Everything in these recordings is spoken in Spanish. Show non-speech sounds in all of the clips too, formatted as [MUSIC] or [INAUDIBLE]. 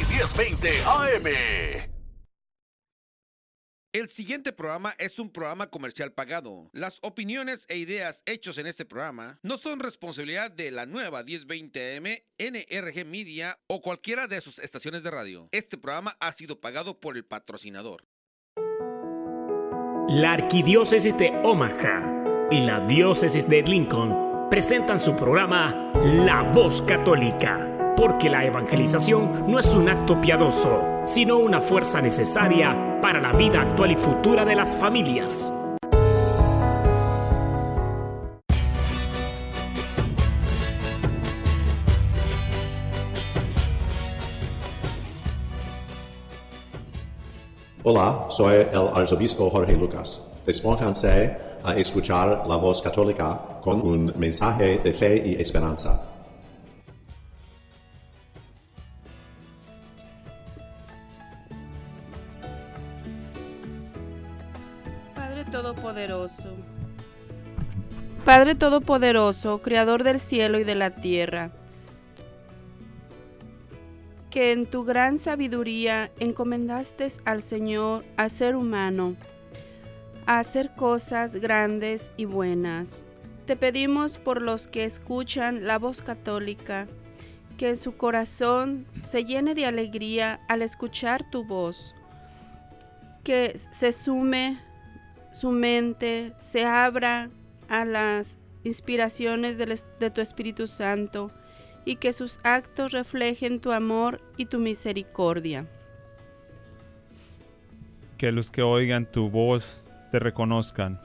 y 1020 AM. El siguiente programa es un programa comercial pagado. Las opiniones e ideas hechos en este programa no son responsabilidad de la nueva 1020 AM, NRG Media o cualquiera de sus estaciones de radio. Este programa ha sido pagado por el patrocinador. La Arquidiócesis de Omaha y la Diócesis de Lincoln presentan su programa La Voz Católica porque la evangelización no es un acto piadoso, sino una fuerza necesaria para la vida actual y futura de las familias. Hola, soy el arzobispo Jorge Lucas. Despónganse a escuchar la voz católica con un mensaje de fe y esperanza. Padre Todopoderoso, Creador del cielo y de la tierra, que en tu gran sabiduría encomendaste al Señor, al ser humano, a hacer cosas grandes y buenas. Te pedimos por los que escuchan la voz católica, que en su corazón se llene de alegría al escuchar tu voz, que se sume su mente se abra a las inspiraciones de tu Espíritu Santo y que sus actos reflejen tu amor y tu misericordia. Que los que oigan tu voz te reconozcan.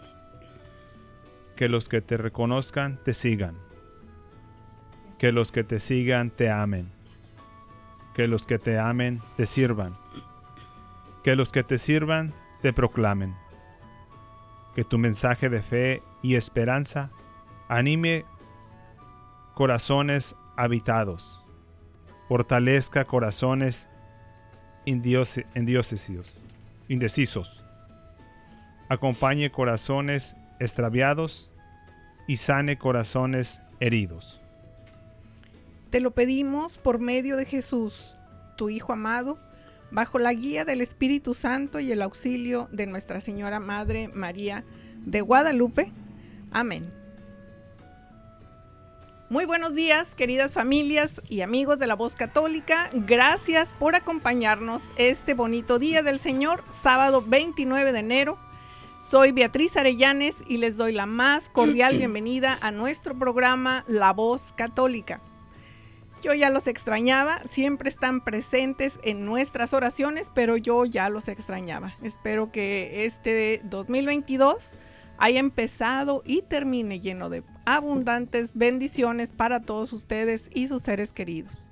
Que los que te reconozcan te sigan. Que los que te sigan te amen. Que los que te amen te sirvan. Que los que te sirvan te proclamen que tu mensaje de fe y esperanza anime corazones habitados, fortalezca corazones indecisos, indecisos, acompañe corazones extraviados y sane corazones heridos. Te lo pedimos por medio de Jesús, tu Hijo amado, bajo la guía del Espíritu Santo y el auxilio de Nuestra Señora Madre María de Guadalupe. Amén. Muy buenos días, queridas familias y amigos de la Voz Católica. Gracias por acompañarnos este bonito día del Señor, sábado 29 de enero. Soy Beatriz Arellanes y les doy la más cordial [CLEARS THROAT] bienvenida a nuestro programa La Voz Católica. Yo ya los extrañaba, siempre están presentes en nuestras oraciones, pero yo ya los extrañaba. Espero que este 2022 haya empezado y termine lleno de abundantes bendiciones para todos ustedes y sus seres queridos.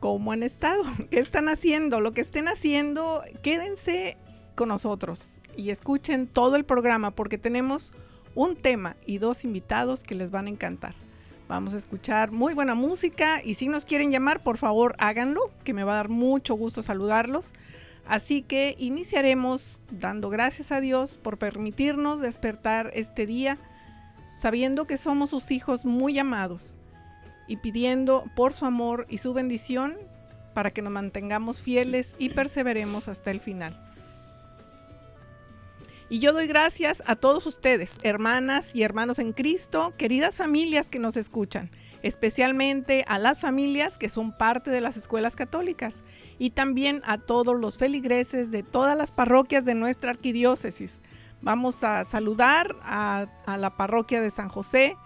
¿Cómo han estado? [LAUGHS] ¿Qué están haciendo? Lo que estén haciendo, quédense con nosotros y escuchen todo el programa porque tenemos un tema y dos invitados que les van a encantar. Vamos a escuchar muy buena música y si nos quieren llamar, por favor háganlo, que me va a dar mucho gusto saludarlos. Así que iniciaremos dando gracias a Dios por permitirnos despertar este día, sabiendo que somos sus hijos muy amados y pidiendo por su amor y su bendición para que nos mantengamos fieles y perseveremos hasta el final. Y yo doy gracias a todos ustedes, hermanas y hermanos en Cristo, queridas familias que nos escuchan, especialmente a las familias que son parte de las escuelas católicas y también a todos los feligreses de todas las parroquias de nuestra arquidiócesis. Vamos a saludar a, la parroquia de San José,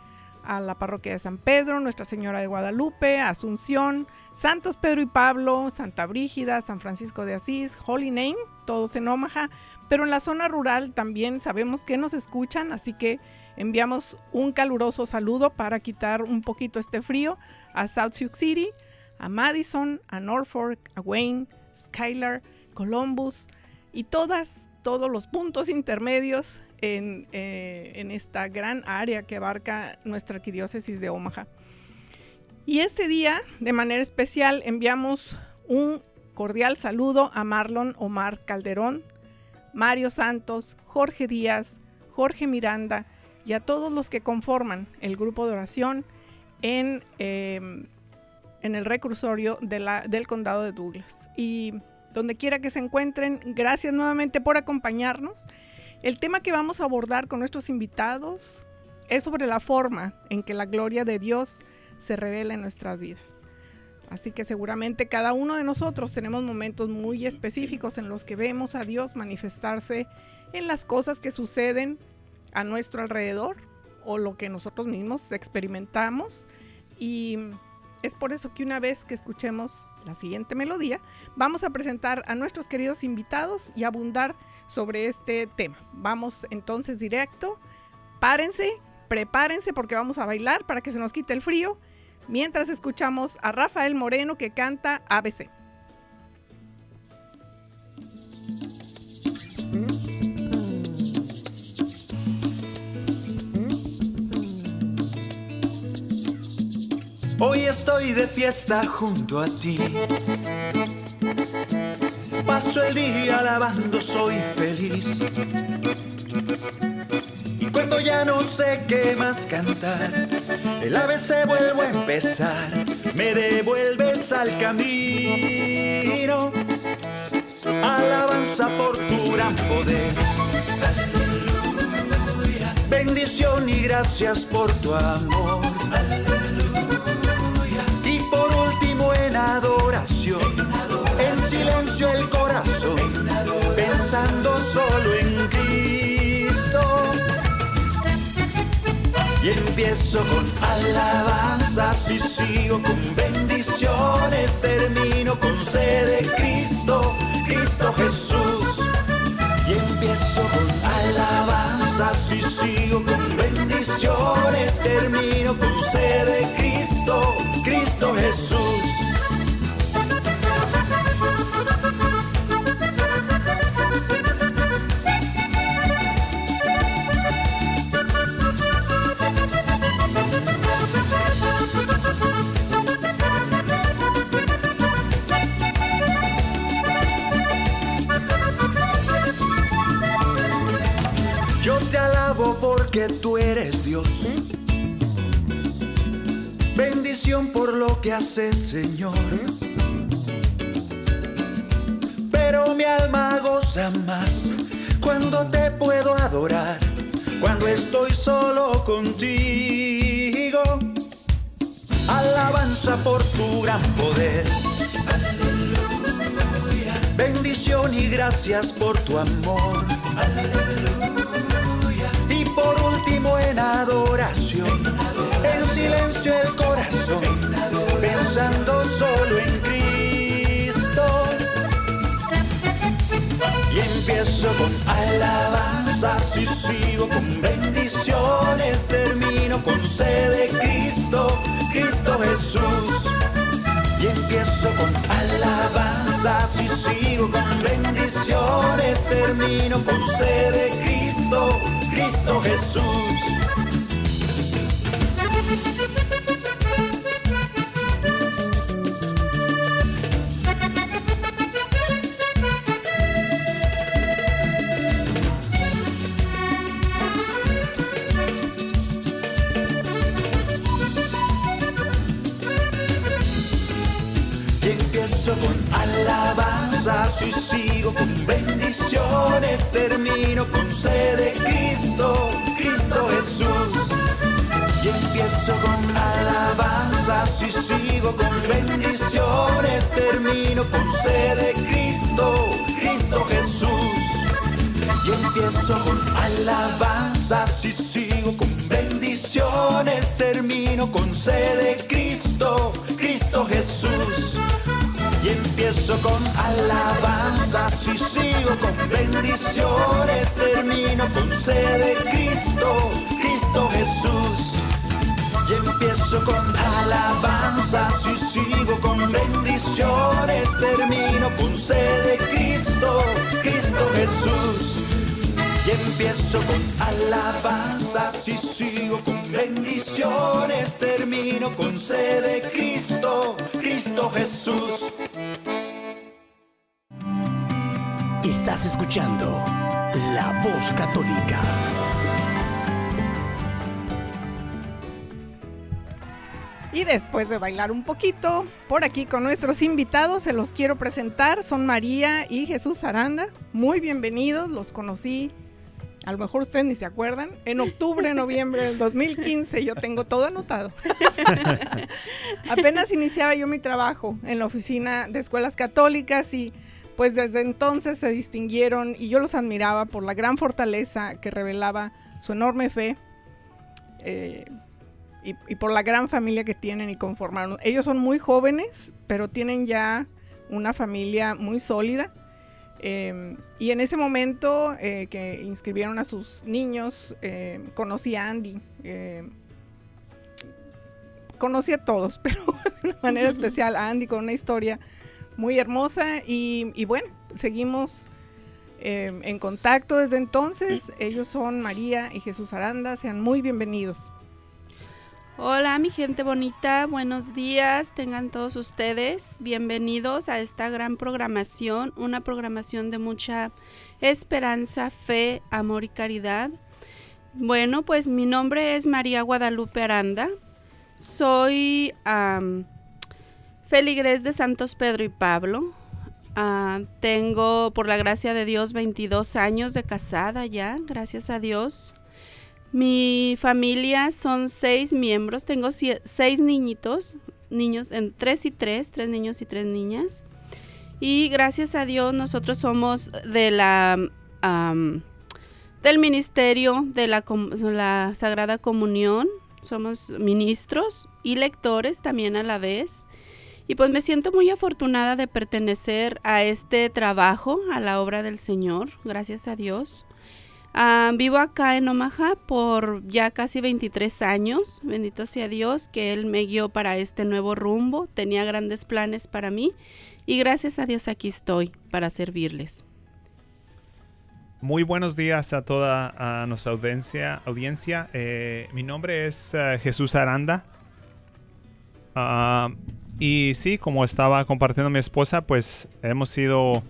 a la parroquia de San Pedro, Nuestra Señora de Guadalupe, Asunción, Santos Pedro y Pablo, Santa Brígida, San Francisco de Asís, Holy Name, todos en Omaha, pero en la zona rural también sabemos que nos escuchan, así que enviamos un caluroso saludo para quitar un poquito este frío a South Sioux City, a Madison, a Norfolk, a Wayne, Skylar, Columbus y todas, todos los puntos intermedios en, eh, en esta gran área que abarca nuestra arquidiócesis de Omaha. Y este día, de manera especial, enviamos un cordial saludo a Marlon Omar Calderón, Mario Santos, Jorge Díaz, Jorge Miranda y a todos los que conforman el grupo de oración en, em, en el la, del condado de Douglas. Y donde quiera que se encuentren, gracias nuevamente por acompañarnos. El tema que vamos a abordar con nuestros invitados es sobre la forma en que la gloria de Dios se revela en nuestras vidas. Así que seguramente cada uno de nosotros tenemos momentos muy específicos en los que vemos a Dios manifestarse en las cosas que suceden a nuestro alrededor o lo que nosotros mismos experimentamos. Y es por eso que una vez que escuchemos la siguiente melodía, vamos a presentar a nuestros queridos invitados y abundar sobre este tema. Vamos entonces directo. Párense, prepárense porque vamos a bailar para que se nos quite el frío mientras escuchamos a Rafael Moreno que canta ABC. Hoy estoy de fiesta junto a ti. Paso el día alabando, soy feliz. Ya no sé qué más cantar, el ABC vuelvo a empezar. Me devuelves al camino. Alabanza por tu gran poder. Bendición y gracias por tu amor. Y por último en adoración, en silencio el corazón, pensando solo en Cristo. Y empiezo con alabanzas y sigo con bendiciones, termino con sed de Cristo, Cristo Jesús. Y empiezo con alabanzas y sigo con bendiciones, termino con sed de Cristo, Cristo Jesús. Bendición por lo que haces, Señor. Pero mi alma goza más cuando te puedo adorar, cuando estoy solo contigo. Alabanza por tu gran poder. Bendición y gracias por tu amor. Adoración, en silencio el corazón, pensando solo en Cristo. Y empiezo con alabanzas y sigo con bendiciones, termino con sed de Cristo, Cristo Jesús. Y empiezo con alabanzas y sigo con bendiciones, termino con sed de Cristo, Cristo Jesús. Termino con sed de Cristo, Cristo Jesús. Y empiezo con alabanzas y sigo con bendiciones, termino con sed de Cristo, Cristo Jesús. Y empiezo con alabanzas y sigo con bendiciones, termino con sed de Cristo, Cristo Jesús. Y empiezo con alabanzas y sigo con bendiciones, termino con sed de Cristo, Cristo Jesús. Y empiezo con alabanzas y sigo con bendiciones, termino con sed de Cristo, Cristo Jesús. Estás escuchando La Voz Católica. Y después de bailar un poquito, por aquí con nuestros invitados, se los quiero presentar. Son María y Jesús Aranda. Muy bienvenidos, los conocí. A lo mejor ustedes ni se acuerdan. En octubre, noviembre del 2015, yo tengo todo anotado. [LAUGHS] Apenas iniciaba yo mi trabajo en la oficina de escuelas católicas y pues desde entonces se distinguieron y yo los admiraba por la gran fortaleza que revelaba su enorme fe. Eh, y, por la gran familia que tienen y conformaron. Ellos son muy jóvenes, pero tienen ya una familia muy sólida. Em, y en ese momento eh, que inscribieron a sus niños, em, conocí a Andy. Em, conocí a todos, [LAUGHS] pero de una manera especial a Andy con una historia muy hermosa. Y, y bueno, seguimos en contacto desde entonces. Ellos son María y Jesús Aranda. Sean muy bienvenidos. Hola mi gente bonita, buenos días, tengan todos ustedes bienvenidos a esta gran programación, una programación de mucha esperanza, fe, amor y caridad. Bueno, pues mi nombre es María Guadalupe Aranda, soy feligres de Santos Pedro y Pablo, ah, tengo por la gracia de Dios 22 años de casada ya, gracias a Dios. Mi familia son seis miembros, tengo seis niñitos, niños en tres y tres, tres niños y tres niñas. Y gracias a Dios nosotros somos de la del ministerio de la Sagrada Comunión, somos ministros y lectores también a la vez. Y pues me siento muy afortunada de pertenecer a este trabajo, a la obra del Señor, gracias a Dios. Ah, vivo acá en Omaha por ya casi 23 años. Bendito sea Dios que Él me guió para este nuevo rumbo. Tenía grandes planes para mí y gracias a Dios aquí estoy para servirles. Muy buenos días a toda nuestra audiencia. Eh, mi nombre es eh, Jesús Aranda. Ah, y sí, como estaba compartiendo mi esposa, pues hemos sido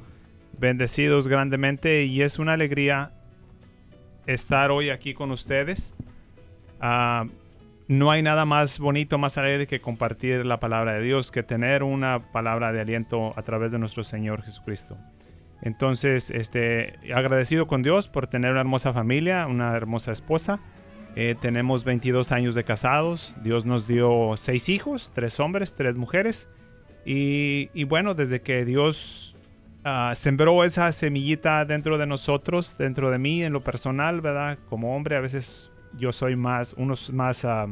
bendecidos grandemente y es una alegría estar hoy aquí con ustedes. Ah, no hay nada más bonito, más alegre que compartir la palabra de Dios, que tener una palabra de aliento a través de nuestro Señor Jesucristo. Entonces, este, agradecido con Dios por tener una hermosa familia, una hermosa esposa. Eh, tenemos 22 años de casados. Dios nos dio seis hijos, tres hombres, tres mujeres. Y, y bueno, desde que Dios Ah, sembró esa semillita dentro de nosotros, dentro de mí, en lo personal, ¿verdad? Como hombre, a veces yo soy más, unos más, ah,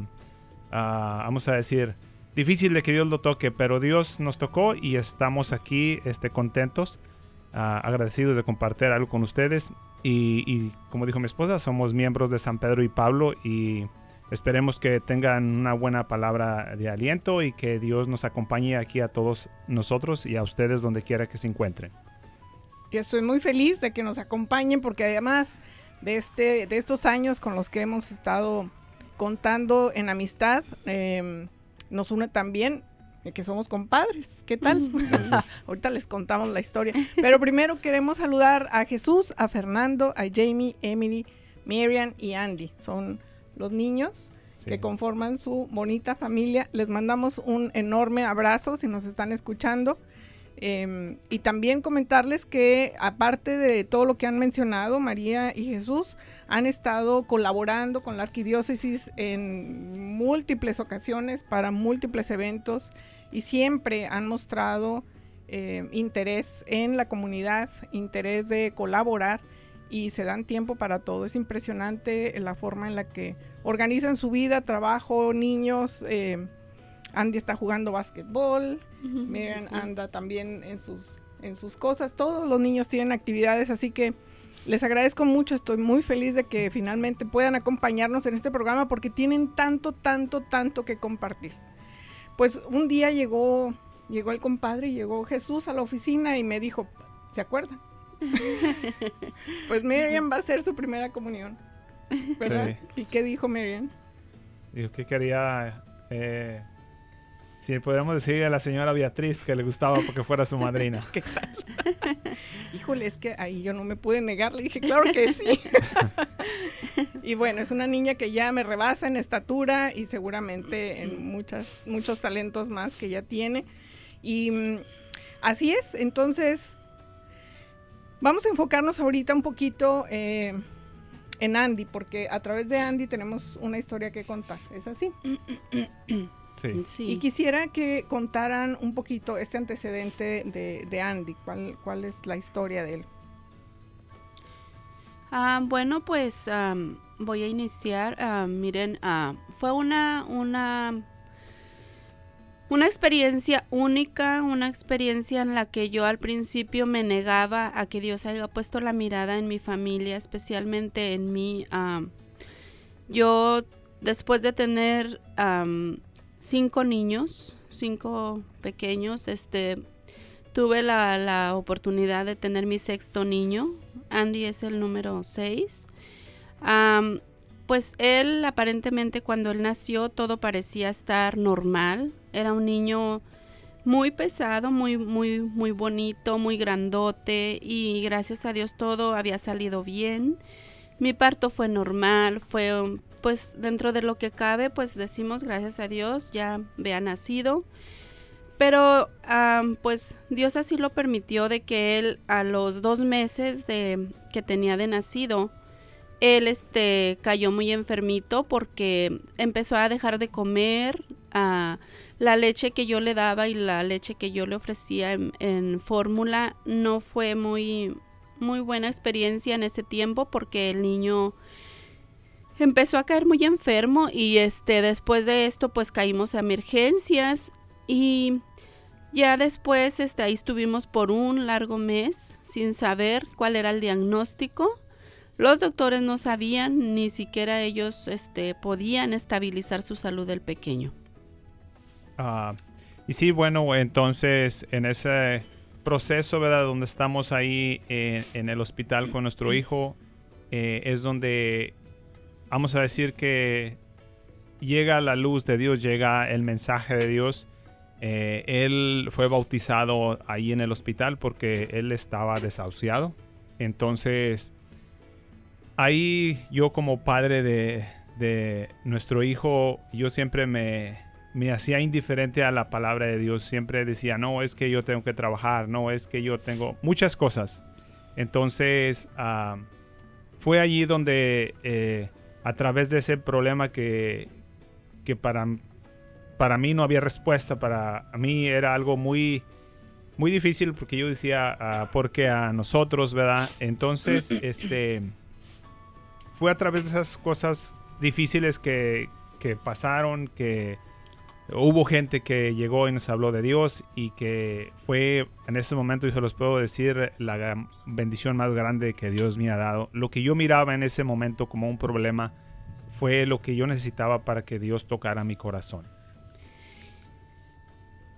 ah, vamos a decir, difícil de que Dios lo toque, pero Dios nos tocó y estamos aquí este, contentos, agradecidos de compartir algo con ustedes. Y, y, como dijo mi esposa, somos miembros de San Pedro y Pablo y esperemos que tengan una buena palabra de aliento y que Dios nos acompañe aquí a todos nosotros y a ustedes donde quiera que se encuentren estoy muy feliz de que nos acompañen porque además de, este, de estos años con los que hemos estado contando en amistad, em, nos une también que somos compadres. ¿Qué tal? [LAUGHS] [LAUGHS] Ahorita les contamos la historia. Pero primero queremos saludar a Jesús, a Fernando, a Jamie, Emily, Miriam y Andy. Son los niños que conforman su bonita familia. Les mandamos un enorme abrazo si nos están escuchando. Em, y también comentarles que aparte de todo lo que han mencionado, María y Jesús han estado colaborando con la arquidiócesis en múltiples ocasiones para múltiples eventos y siempre han mostrado eh, interés en la comunidad, interés de colaborar y se dan tiempo para todo. Es impresionante la forma en la que organizan su vida, trabajo, niños. Eh, Andy está jugando básquetbol, Miriam anda también en sus, en sus cosas, todos los niños tienen actividades, así que les agradezco mucho, estoy muy feliz de que finalmente puedan acompañarnos en este programa porque tienen tanto, tanto, tanto que compartir. Pues un día llegó, llegó el compadre, llegó Jesús a la oficina y me dijo, ¿se acuerdan? [LAUGHS] pues Miriam va a hacer su primera comunión. ¿Verdad? ¿Y qué dijo Miriam? Dijo que quería eh, si podríamos decirle a la señora Beatriz que le gustaba porque fuera su madrina. [LAUGHS] ¿Qué tal? [LAUGHS] Híjole, es que ahí yo no me pude negar. Le dije, claro que sí. y bueno, es una niña que ya me rebasa en estatura y seguramente en muchas, muchos talentos más que ya tiene. Y mm, así es, entonces vamos a enfocarnos ahorita un poquito eh, en Andy, porque a través de Andy tenemos una historia que contar, ¿es así? [COUGHS] Sí. Sí. Y quisiera que contaran un poquito este antecedente de, de Andy, ¿Cuál, cuál es la historia de él. Ah, bueno, pues voy a iniciar. Ah, miren, ah, fue una, una, una experiencia única, una experiencia en la que yo al principio me negaba a que Dios haya puesto la mirada en mi familia, especialmente en mí. yo, después de tener am, cinco niños, cinco pequeños, este, tuve la, la oportunidad de tener mi sexto niño. Andy es el número 6. Pues él aparentemente cuando él nació todo parecía estar normal. Era un niño muy pesado, muy, muy, muy bonito, muy grandote y gracias a Dios todo había salido bien. Mi parto fue normal, fue pues dentro de lo que cabe, pues decimos gracias a Dios ya había nacido. Pero pues Dios así lo permitió de que él a los dos meses de que tenía de nacido, él este cayó muy enfermito porque empezó a dejar de comer la leche que yo le daba y la leche que yo le ofrecía en, en fórmula no fue muy muy buena experiencia en ese tiempo porque el niño empezó a caer muy enfermo y este después de esto pues caímos a emergencias y ya después este, ahí estuvimos por un largo mes sin saber cuál era el diagnóstico. Los doctores no sabían, ni siquiera ellos este, podían estabilizar su salud del pequeño. Ah, y sí, bueno, entonces en ese proceso, ¿verdad? Donde estamos ahí en, en el hospital con nuestro hijo, eh, es donde vamos a decir que llega la luz de Dios, llega el mensaje de Dios. Eh, él fue bautizado ahí en el hospital porque él estaba desahuciado. Entonces, ahí yo como padre de, de nuestro hijo, yo siempre me, me hacía indiferente a la palabra de Dios. Siempre decía, no, es que yo tengo que trabajar, no, es que yo tengo muchas cosas. Entonces, ah, fue allí donde eh, a través de ese problema que, que para, para mí no había respuesta, para mí era algo muy, muy difícil porque yo decía, ah, porque a nosotros, ¿verdad? Entonces, [CLEARS THROAT] este, fue a través de esas cosas difíciles que, pasaron, que hubo gente que llegó y nos habló de Dios y que fue en ese momento, y se los puedo decir, la bendición más grande que Dios me ha dado. Lo que yo miraba en ese momento como un problema fue lo que yo necesitaba para que Dios tocara mi corazón.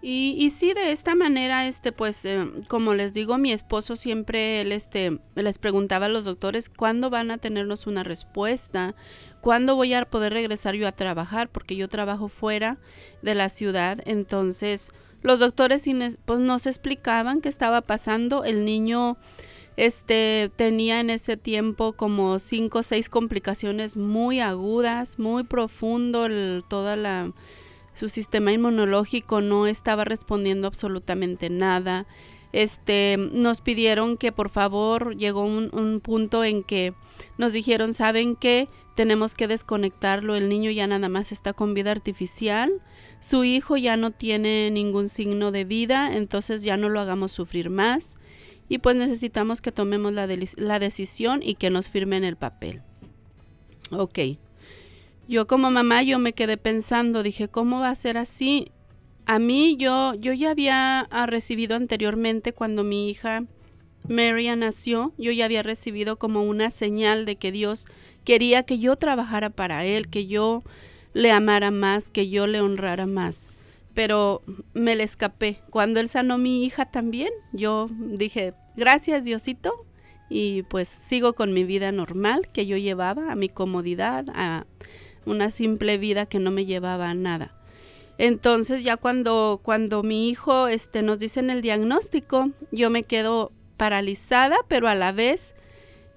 Y, y sí, de esta manera, este, pues, eh, como les digo, mi esposo siempre, él, este, les preguntaba a los doctores cuándo van a tenernos una respuesta, cuándo voy a poder regresar yo a trabajar, porque yo trabajo fuera de la ciudad. Entonces, los doctores pues, nos explicaban qué estaba pasando. El niño, este, tenía en ese tiempo como cinco o seis complicaciones muy agudas, muy profundo, el- toda la su sistema inmunológico no estaba respondiendo absolutamente nada. Este, nos pidieron que por favor, llegó un, un punto en que nos dijeron, ¿saben qué? Tenemos que desconectarlo, el niño ya nada más está con vida artificial, su hijo ya no tiene ningún signo de vida, entonces ya no lo hagamos sufrir más y pues necesitamos que tomemos la, la decisión y que nos firmen el papel. Ok. Yo como mamá yo me quedé pensando, dije, ¿cómo va a ser así? A mí yo yo ya había ah, recibido anteriormente cuando mi hija Maria nació, yo ya había recibido como una señal de que Dios quería que yo trabajara para él, que yo le amara más, que yo le honrara más. Pero me le escapé. Cuando él sanó mi hija también, yo dije, gracias Diosito, y pues sigo con mi vida normal que yo llevaba, a mi comodidad, a una simple vida que no me llevaba a nada. Entonces ya cuando, cuando mi hijo este, nos dicen el diagnóstico, yo me quedo paralizada, pero a la vez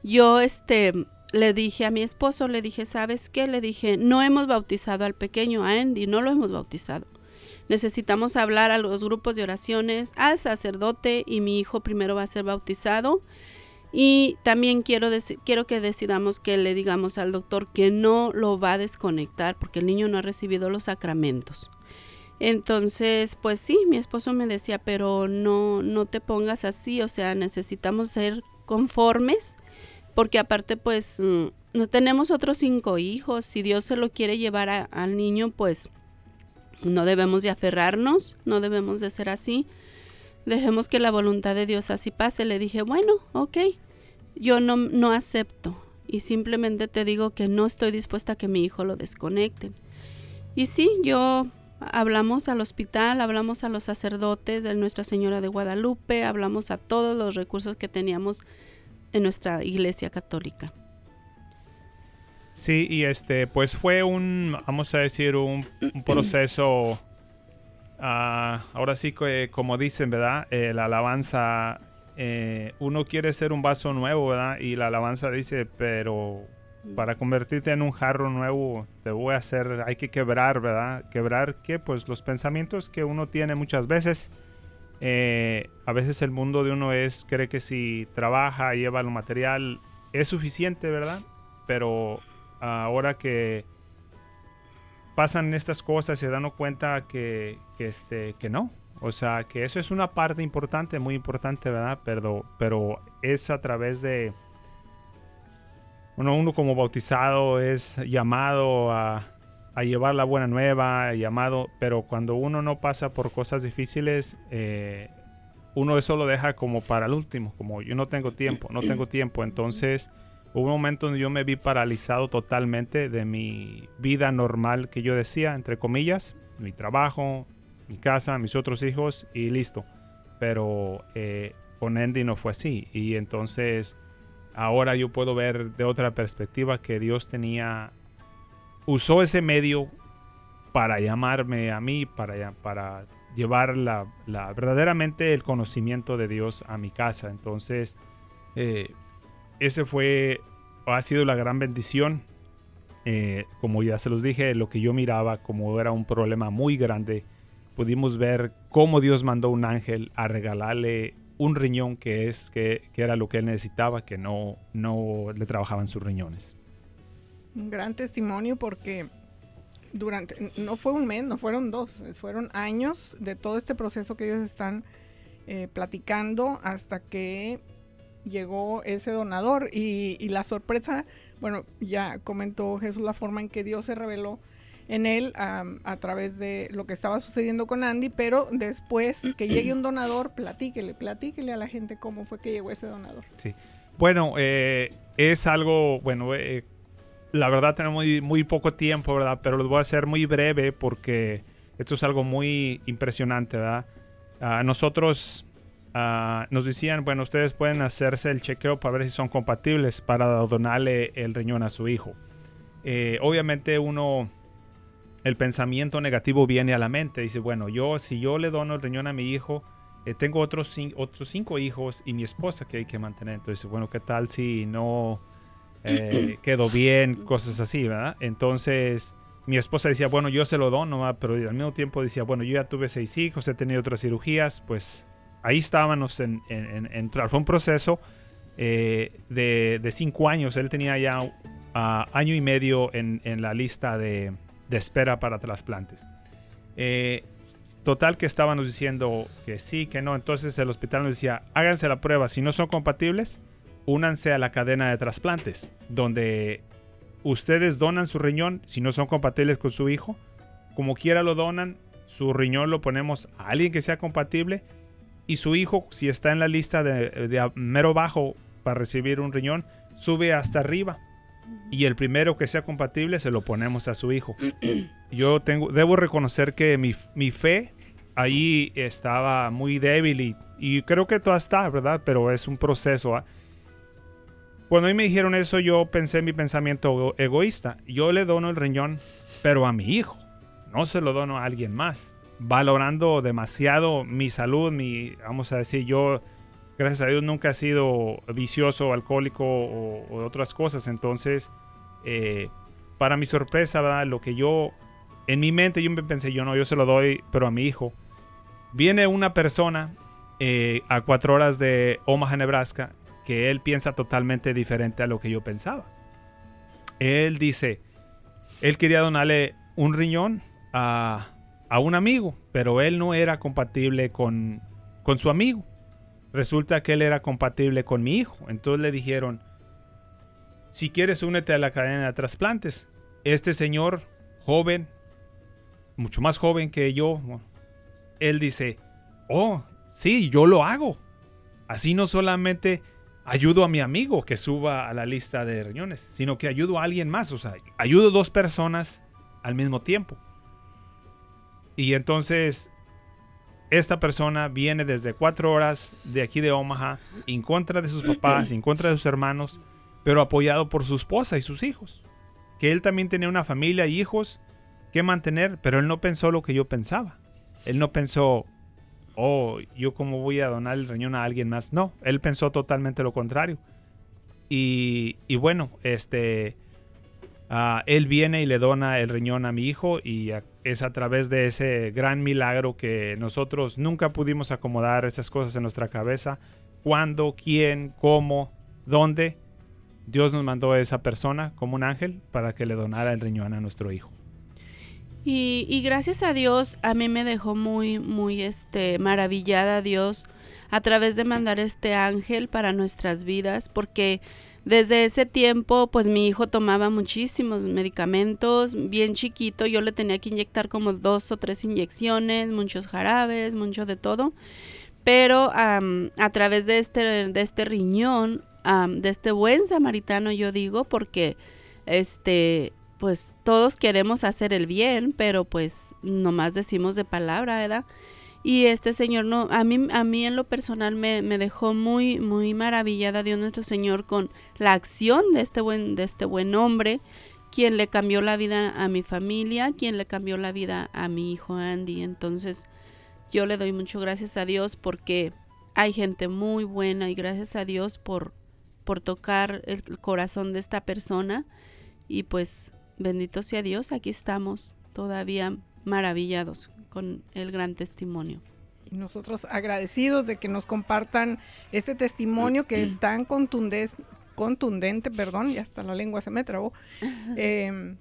yo este, le dije a mi esposo, le dije, ¿sabes qué? Le dije, no hemos bautizado al pequeño, a Andy, no lo hemos bautizado. Necesitamos hablar a los grupos de oraciones, al sacerdote y mi hijo primero va a ser bautizado. Y también quiero, quiero que decidamos que le digamos al doctor que no lo va a desconectar porque el niño no ha recibido los sacramentos. Entonces, pues sí, mi esposo me decía, pero no, no te pongas así, o sea, necesitamos ser conformes, porque aparte, pues, mm, no tenemos otros cinco hijos, si Dios se lo quiere llevar al niño, pues, no debemos de aferrarnos, no debemos de ser así, dejemos que la voluntad de Dios así pase. Le dije, bueno, ok, yo no, no acepto y simplemente te digo que no estoy dispuesta a que mi hijo lo desconecten. Y sí, yo hablamos al hospital, hablamos a los sacerdotes de Nuestra Señora de Guadalupe, hablamos a todos los recursos que teníamos en nuestra iglesia católica. Sí, y este, pues fue un, vamos a decir, un, proceso, ah, ahora sí que como dicen, ¿verdad? Eh, la alabanza, eh, uno quiere ser un vaso nuevo, ¿verdad? Y la alabanza dice, pero para convertirte en un jarro nuevo, te voy a hacer, hay que quebrar, ¿verdad? Quebrar que pues los pensamientos que uno tiene muchas veces. Eh, a veces el mundo de uno es, cree que si trabaja, lleva lo material, es suficiente, ¿verdad? Pero ahora que pasan estas cosas, se dan cuenta que, este, que no. O sea, que eso es una parte importante, muy importante, ¿verdad? Pero, pero es a través de uno, como bautizado es llamado a, llevar la buena nueva, llamado, pero cuando uno no pasa por cosas difíciles, eh, uno eso lo deja como para el último, como yo no tengo tiempo, no tengo tiempo. Entonces hubo un momento donde yo me vi paralizado totalmente de mi vida normal que yo decía, entre comillas, mi trabajo, mi casa, mis otros hijos y listo. Pero eh, con Andy no fue así. Y entonces ahora yo puedo ver de otra perspectiva que Dios tenía, usó ese medio para llamarme a mí, para, llevar la, verdaderamente el conocimiento de Dios a mi casa. Entonces, eh, ese fue, ha sido la gran bendición. Eh, como ya se los dije, lo que yo miraba como era un problema muy grande, pudimos ver cómo Dios mandó un ángel a regalarle un riñón que es que, era lo que él necesitaba, que no, no le trabajaban sus riñones. Un gran testimonio porque durante, no fue un mes, no fueron dos, fueron años de todo este proceso que ellos están eh, platicando hasta que llegó ese donador y, y, la sorpresa, bueno, ya comentó Jesús la forma en que Dios se reveló en él a través de lo que estaba sucediendo con Andy, pero después que llegue un donador, platíquele, platíquele a la gente cómo fue que llegó ese donador. Sí. Bueno, eh, es algo, bueno, eh, la verdad tenemos muy poco tiempo, ¿verdad? Pero lo voy a hacer muy breve porque esto es algo muy impresionante, ¿verdad? A nosotros nos decían, bueno, ustedes pueden hacerse el chequeo para ver si son compatibles para donarle el riñón a su hijo. Eh, obviamente uno el pensamiento negativo viene a la mente. Dice, bueno, yo si yo le dono el riñón a mi hijo, eh, tengo otros, otros cinco hijos y mi esposa que hay que mantener. Entonces, bueno, ¿qué tal si no eh, [CLEARS THROAT] quedó bien? Cosas así, ¿verdad? Entonces, mi esposa decía, bueno, yo se lo dono, pero al mismo tiempo decía, bueno, yo ya tuve seis hijos, he tenido otras cirugías, pues ahí estábamos en, en, Fue un proceso eh, de, cinco años. Él tenía ya año y medio en la lista de de espera para trasplantes. Eh, total que estábamos diciendo que sí, que no. Entonces el hospital nos decía, háganse la prueba. Si no son compatibles, únanse a la cadena de trasplantes, donde ustedes donan su riñón si no son compatibles con su hijo. Como quiera lo donan, su riñón lo ponemos a alguien que sea compatible y su hijo, si está en la lista de, de mero bajo para recibir un riñón, sube hasta arriba y el primero que sea compatible se lo ponemos a su hijo. [CLEARS THROAT] Yo tengo, debo reconocer que mi, mi fe ahí estaba muy débil y, y, creo que todo está, ¿verdad? Pero es un proceso. ¿ah? Cuando a mí me dijeron eso, yo pensé en mi pensamiento egoísta. Yo le dono el riñón, pero a mi hijo. No se lo dono a alguien más. Valorando demasiado mi salud, mi, vamos a decir, yo gracias a Dios nunca he sido vicioso, alcohólico o, otras cosas. Entonces, eh, para mi sorpresa, lo que yo, en mi mente yo pensé, yo no, yo se lo doy, pero a mi hijo. Viene una persona eh, a cuatro horas de Omaha, Nebraska, que él piensa totalmente diferente a lo que yo pensaba. Él dice, él quería donarle un riñón a, a un amigo, pero él no era compatible con, con su amigo. Resulta que él era compatible con mi hijo. Entonces le dijeron, si quieres únete a la cadena de trasplantes. Este señor joven, mucho más joven que yo, él dice, oh, sí, yo lo hago. Así no solamente ayudo a mi amigo que suba a la lista de riñones, sino que ayudo a alguien más. O sea, ayudo a dos personas al mismo tiempo. Y entonces, esta persona viene desde cuatro horas de aquí de Omaha, en contra de sus papás, en contra de sus hermanos, pero apoyado por su esposa y sus hijos. Que él también tenía una familia y hijos que mantener, pero él no pensó lo que yo pensaba. Él no pensó, oh, yo cómo voy a donar el riñón a alguien más. No, él pensó totalmente lo contrario. Y, bueno, este, uh, él viene y le dona el riñón a mi hijo y a, es a través de ese gran milagro que nosotros nunca pudimos acomodar esas cosas en nuestra cabeza. ¿Cuándo? ¿Quién? ¿Cómo? ¿Dónde? Dios nos mandó a esa persona como un ángel para que le donara el riñón a nuestro hijo. Y, y, gracias a Dios, a mí me dejó muy, muy este, maravillada Dios a través de mandar este ángel para nuestras vidas, porque desde ese tiempo, pues mi hijo tomaba muchísimos medicamentos, bien chiquito, yo le tenía que inyectar como dos o tres inyecciones, muchos jarabes, mucho de todo. Pero um, a través de este, de este riñón, um, de este buen samaritano, yo digo, porque este pues todos queremos hacer el bien, pero pues nomás decimos de palabra, ¿verdad? Y este Señor no, a mí, a mí en lo personal me, me, dejó muy, muy maravillada Dios nuestro Señor con la acción de este buen, de este buen hombre, quien le cambió la vida a mi familia, quien le cambió la vida a mi hijo Andy. Entonces, yo le doy mucho gracias a Dios porque hay gente muy buena y gracias a Dios por, por tocar el corazón de esta persona. Y pues Bendito sea Dios, aquí estamos todavía maravillados con el gran testimonio. Y nosotros agradecidos de que nos compartan este testimonio que es tan contundente, contundente, perdón, y hasta la lengua se me trabó. [LAUGHS] Eh,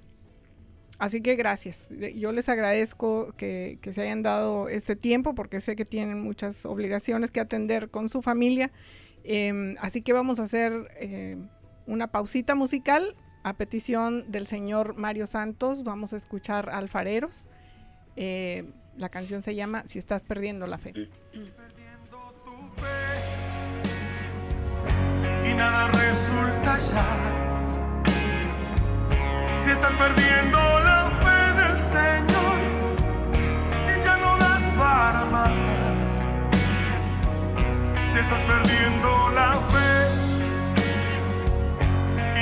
así que gracias. Yo les agradezco que, que, se hayan dado este tiempo porque sé que tienen muchas obligaciones que atender con su familia. Eh, así que vamos a hacer eh, una pausita musical a petición del señor Mario Santos, vamos a escuchar Alfareros. Eh, la canción se llama Si estás perdiendo la fe. Perdiendo tu fe y nada resulta ya. Si estás perdiendo la fe del Señor y ya no das para más. Si estás perdiendo la fe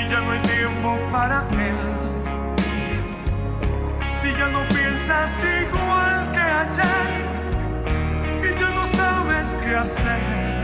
ya no hay tiempo para él. Si ya no piensas igual y ya no sabes qué hacer,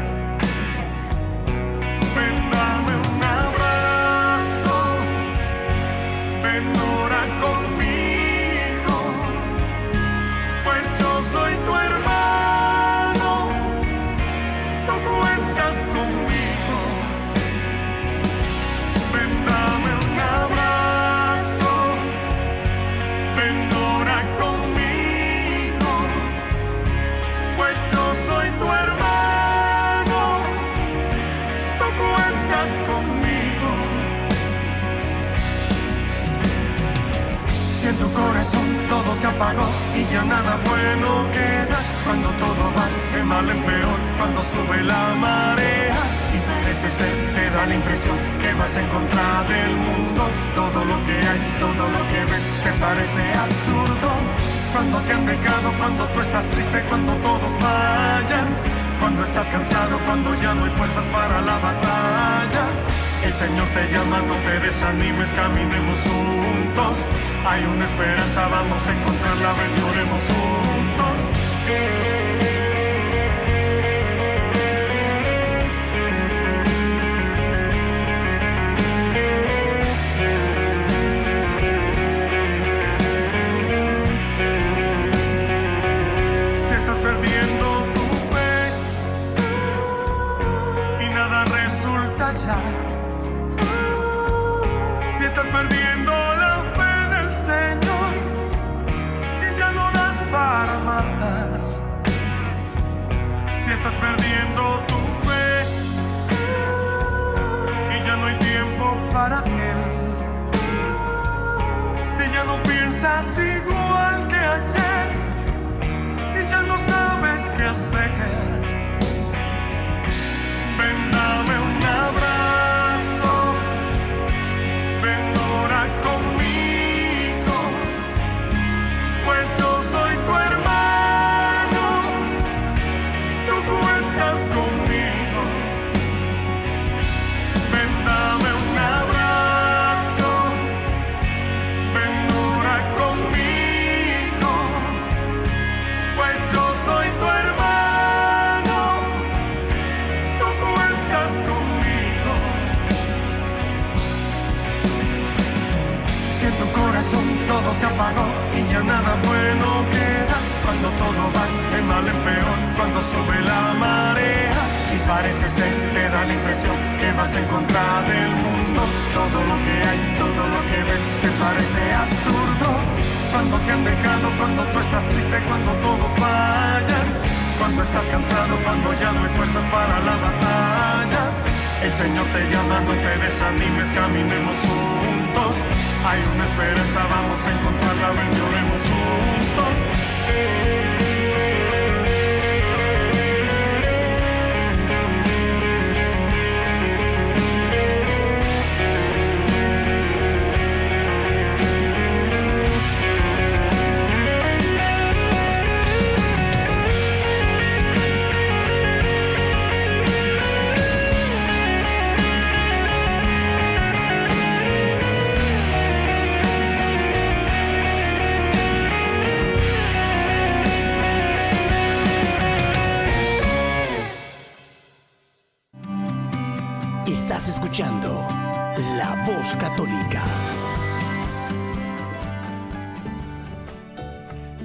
Católica.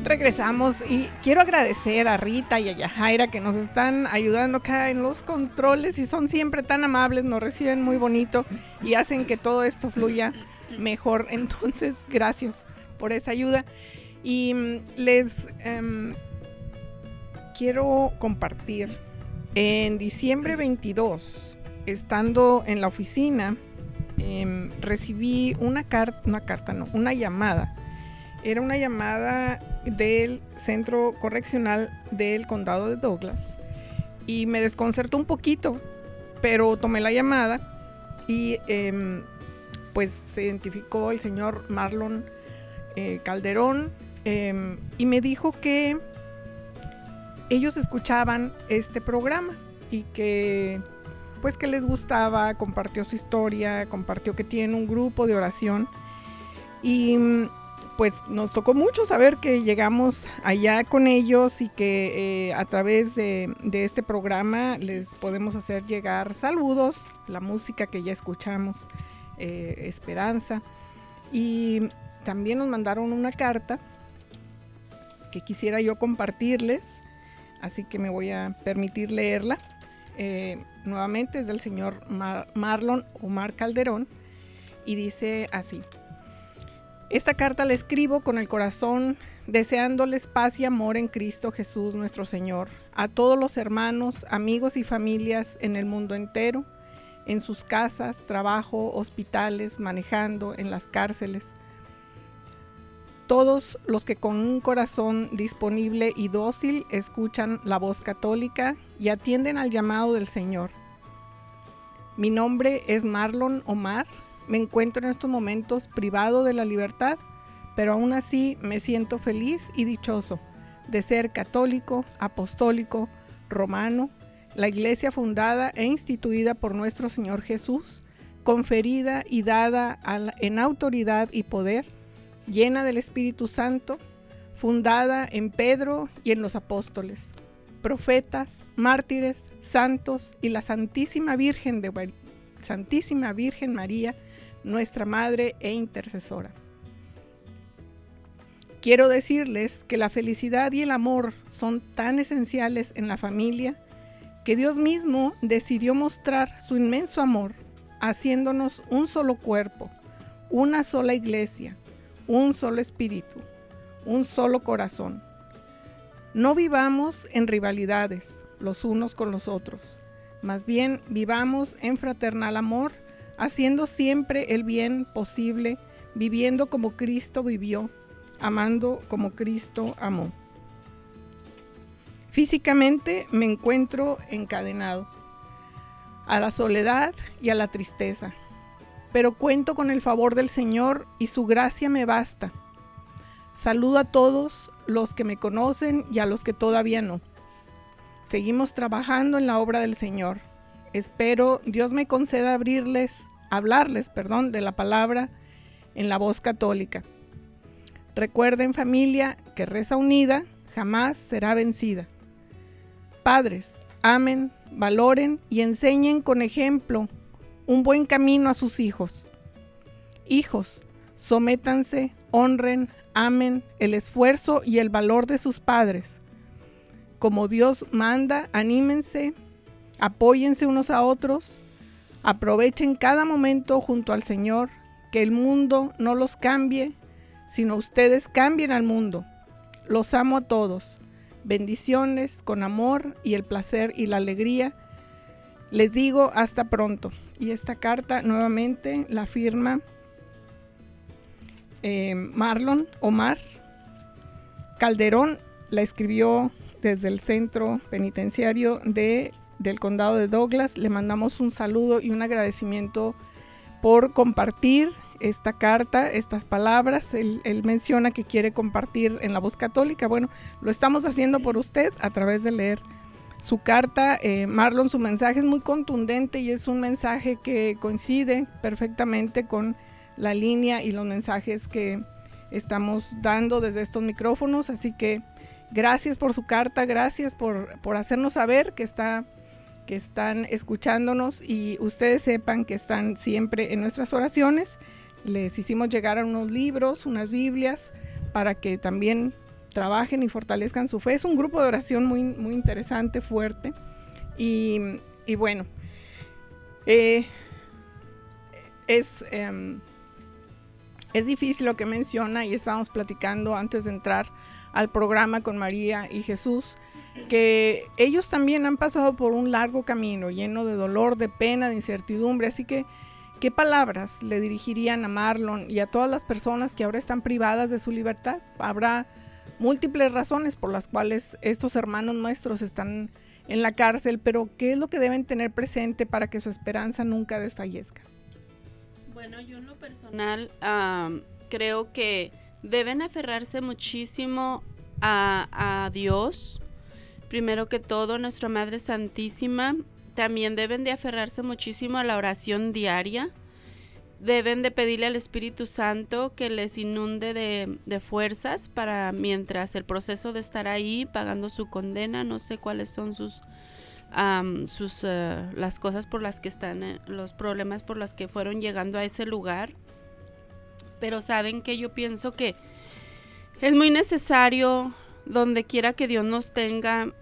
Regresamos y quiero agradecer a Rita y a Yajaira que nos están ayudando acá en los controles y son siempre tan amables, nos reciben muy bonito y hacen que todo esto fluya mejor. Entonces, gracias por esa ayuda. Y mm, les em, quiero compartir en diciembre 22, estando en la oficina, em, recibí una carta, una carta no, una llamada. Era una llamada del centro correccional del condado de Douglas y me desconcertó un poquito, pero tomé la llamada y em, pues se identificó el señor Marlon eh, Calderón em, y me dijo que ellos escuchaban este programa y que pues que les gustaba, compartió su historia, compartió que tienen un grupo de oración y pues nos tocó mucho saber que llegamos allá con ellos y que eh, a través de, de este programa les podemos hacer llegar saludos, la música que ya escuchamos, eh, esperanza y también nos mandaron una carta que quisiera yo compartirles, así que me voy a permitir leerla. Eh, nuevamente es del señor Mar- Marlon Omar Calderón y dice así. Esta carta la escribo con el corazón, deseándoles paz y amor en Cristo Jesús nuestro Señor, a todos los hermanos, amigos y familias en el mundo entero, en sus casas, trabajo, hospitales, manejando, en las cárceles. Todos los que con un corazón disponible y dócil escuchan la voz católica y atienden al llamado del Señor. Mi nombre es Marlon Omar. Me encuentro en estos momentos privado de la libertad, pero aún así me siento feliz y dichoso de ser católico, apostólico, romano, la iglesia fundada e instituida por nuestro Señor Jesús, conferida y dada en autoridad y poder, llena del Espíritu Santo, fundada en Pedro y en los apóstoles, profetas, mártires, santos y la Santísima Virgen de Santísima Virgen María, nuestra Madre e intercesora. Quiero decirles que la felicidad y el amor son tan esenciales en la familia que Dios mismo decidió mostrar su inmenso amor haciéndonos un solo cuerpo, una sola iglesia, un solo espíritu, un solo corazón. No vivamos en rivalidades los unos con los otros, más bien vivamos en fraternal amor, haciendo siempre el bien posible, viviendo como Cristo vivió, amando como Cristo amó. Físicamente me encuentro encadenado a la soledad y a la tristeza, pero cuento con el favor del Señor y su gracia me basta. Saludo a todos los que me conocen y a los que todavía no. Seguimos trabajando en la obra del Señor. Espero Dios me conceda abrirles, hablarles, perdón, de la palabra en la voz católica. Recuerden familia que reza unida jamás será vencida. Padres, amen, valoren y enseñen con ejemplo un buen camino a sus hijos. Hijos, sométanse, honren, amen el esfuerzo y el valor de sus padres. Como Dios manda, anímense, apóyense unos a otros, aprovechen cada momento junto al Señor, que el mundo no los cambie, sino ustedes cambien al mundo. Los amo a todos. Bendiciones con amor y el placer y la alegría. Les digo hasta pronto. Y esta carta nuevamente la firma eh, Marlon Omar Calderón. La escribió desde el centro penitenciario de, del condado de Douglas. Le mandamos un saludo y un agradecimiento por compartir esta carta, estas palabras. Él, menciona que quiere compartir en la voz católica. Bueno, lo estamos haciendo por usted a través de leer su carta. Eh, Marlon, su mensaje es muy contundente y es un mensaje que coincide perfectamente con la línea y los mensajes que estamos dando desde estos micrófonos. Así que gracias por su carta, gracias por, por hacernos saber que está que están escuchándonos y ustedes sepan que están siempre en nuestras oraciones les hicimos llegar a unos libros, unas Biblias, para que también trabajen y fortalezcan su fe. Es un grupo de oración muy, muy interesante, fuerte. Y, bueno, eh, es, em, es difícil lo que menciona y estábamos platicando antes de entrar al programa con María y Jesús, que ellos también han pasado por un largo camino lleno de dolor, de pena, de incertidumbre, así que ¿Qué palabras le dirigirían a Marlon y a todas las personas que ahora están privadas de su libertad? Habrá múltiples razones por las cuales estos hermanos nuestros están en la cárcel, pero ¿qué es lo que deben tener presente para que su esperanza nunca desfallezca? Bueno, yo en lo personal creo que deben aferrarse muchísimo a, Dios, primero que todo, nuestra Madre Santísima, también deben de aferrarse muchísimo a la oración diaria. Deben de pedirle al Espíritu Santo que les inunde de, fuerzas para mientras el proceso de estar ahí pagando su condena, no sé cuáles son sus, sus eh, las cosas por las que están, eh, los problemas por los que fueron llegando a ese lugar. Pero saben que yo pienso que es muy necesario donde quiera que Dios nos tenga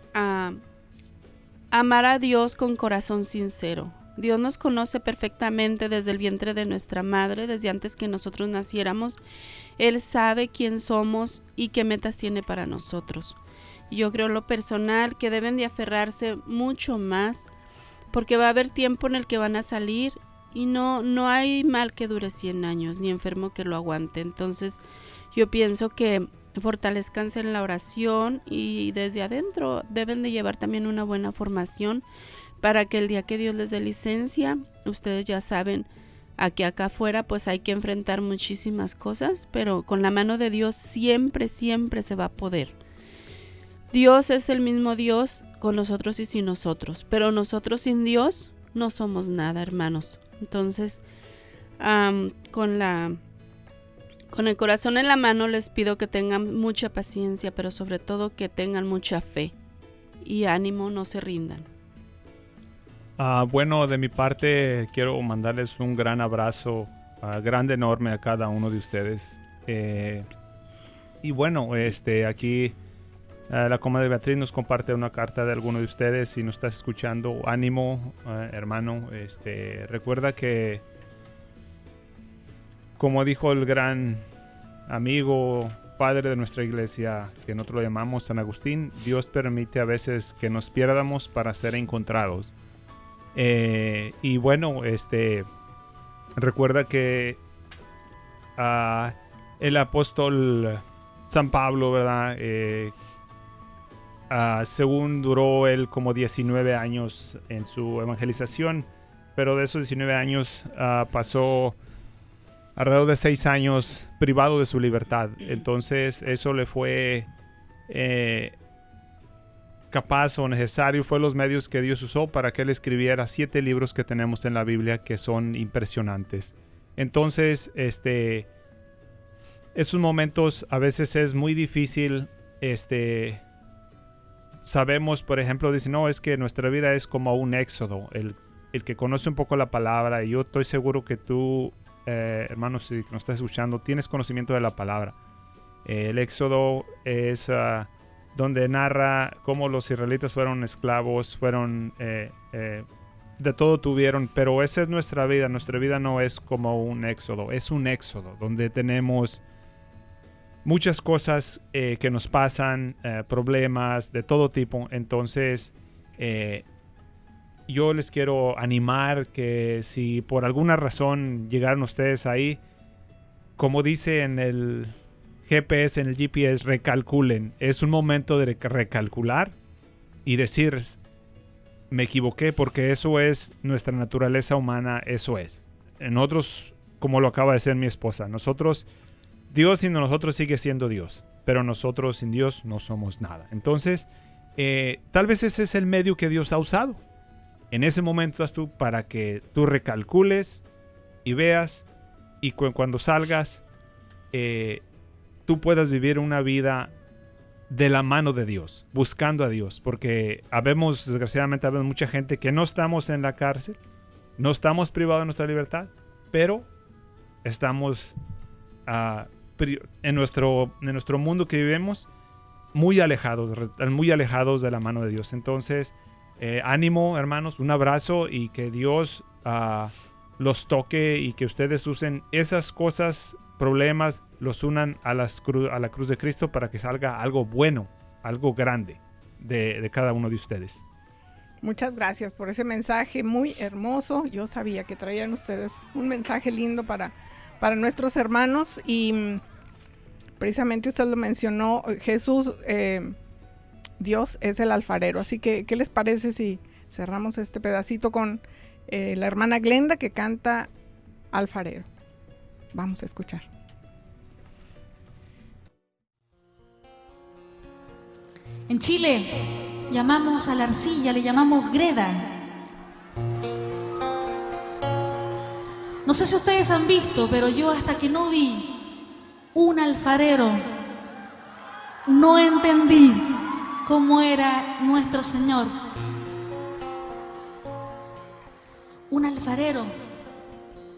Amar a Dios con corazón sincero. Dios nos conoce perfectamente desde el vientre de nuestra madre, desde antes que nosotros naciéramos. Él sabe quién somos y qué metas tiene para nosotros. Yo creo lo personal que deben de aferrarse mucho más porque va a haber tiempo en el que van a salir y no, no hay mal que dure 100 años ni enfermo que lo aguante. Entonces yo pienso que fortalezcanse en la oración y desde adentro deben de llevar también una buena formación para que el día que Dios les dé licencia, ustedes ya saben, aquí acá afuera pues hay que enfrentar muchísimas cosas, pero con la mano de Dios siempre, siempre se va a poder. Dios es el mismo Dios con nosotros y sin nosotros, pero nosotros sin Dios no somos nada, hermanos. Entonces, con la con el corazón en la mano les pido que tengan mucha paciencia, pero sobre todo que tengan mucha fe y ánimo, no se rindan. Ah, bueno, de mi parte quiero mandarles un gran abrazo, uh, grande, enorme a cada uno de ustedes. Eh, y bueno, este, aquí uh, la comadre Beatriz nos comparte una carta de alguno de ustedes. Si nos estás escuchando, ánimo, hermano. Este, recuerda que como dijo el gran amigo, padre de nuestra iglesia, que nosotros lo llamamos San Agustín, Dios permite a veces que nos pierdamos para ser encontrados. Eh, y bueno, este recuerda que ah, el apóstol San Pablo, ¿verdad? Eh, ah, según duró él como 19 años en su evangelización, pero de esos 19 años ah, pasó alrededor de seis años privado de su libertad. Entonces eso le fue, eh, capaz o necesario fue los medios que Dios usó para que él escribiera siete libros que tenemos en la Biblia que son impresionantes. Entonces, este, esos momentos a veces es muy difícil, este, sabemos, por ejemplo, dicen, no, es que nuestra vida es como un éxodo, el, que conoce un poco la palabra, y yo estoy seguro que tú, eh, hermanos, si nos estás escuchando, tienes conocimiento de la palabra. el éxodo es... ah, donde narra cómo los israelitas fueron esclavos, fueron eh, eh, de todo tuvieron, pero esa es nuestra vida. Nuestra vida no es como un éxodo, es un éxodo donde tenemos muchas cosas eh, que nos pasan, eh, problemas de todo tipo. Entonces, eh, yo les quiero animar que si por alguna razón llegaron ustedes ahí, como dice en el GPS, en el GPS, recalculen. Es un momento de recalcular y decir, me equivoqué porque eso es nuestra naturaleza humana, eso es. En otros, como lo acaba de decir mi esposa, nosotros, Dios sin nosotros sigue siendo Dios, pero nosotros sin Dios no somos nada. Entonces, eh, tal vez ese es el medio que Dios ha usado. En ese momento estás tú para que tú recalcules y veas y cu cuando salgas, eh, tú puedas vivir una vida de la mano de Dios, buscando a Dios, porque habemos, desgraciadamente, habemos mucha gente que no estamos en la cárcel, no estamos privados de nuestra libertad, pero estamos uh, en, nuestro, en nuestro mundo que vivimos muy alejados, muy alejados de la mano de Dios. Entonces, eh, ánimo, hermanos, un abrazo y que Dios uh, los toque y que ustedes usen esas cosas, problemas, los unan a, las a la cruz de Cristo para que salga algo bueno, algo grande de, de cada uno de ustedes. Muchas gracias por ese mensaje muy hermoso. Yo sabía que traían ustedes un mensaje lindo para, para nuestros hermanos y mm, precisamente usted lo mencionó, Jesús, eh, Dios es el alfarero. Así que, ¿qué les parece si cerramos este pedacito con eh, la hermana Glenda que canta Alfarero? Vamos a escuchar. En Chile llamamos a la arcilla, le llamamos greda. No sé si ustedes han visto, pero yo hasta que no vi un alfarero, no entendí cómo era nuestro Señor. Un alfarero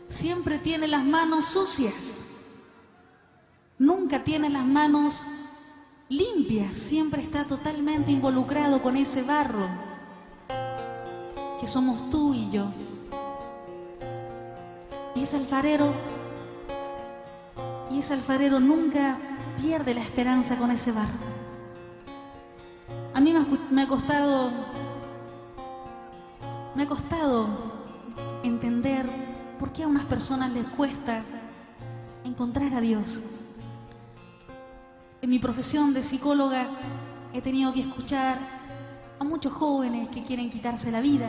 siempre tiene las manos sucias, nunca tiene las manos limpias, siempre está totalmente involucrado con ese barro que somos tú y yo. Y ese alfarero, y ese alfarero nunca pierde la esperanza con ese barro. A mí me ha, costado, me ha costado entender por qué a unas personas les cuesta encontrar a Dios. En mi profesión de psicóloga he tenido que escuchar a muchos jóvenes que quieren quitarse la vida.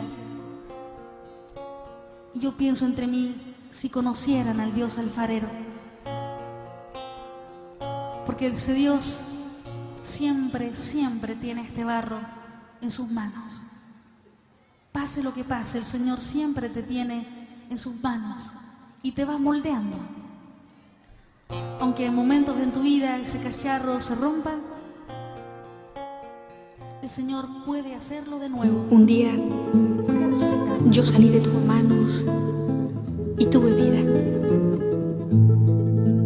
Y yo pienso entre mí, si conocieran al Dios alfarero. Porque ese Dios siempre, siempre tiene este barro en sus manos. Pase lo que pase, el Señor siempre te tiene en sus manos y te va moldeando. Aunque en momentos en tu vida ese cacharro se rompa, el Señor puede hacerlo de nuevo. Un día yo salí de tus manos y tuve vida.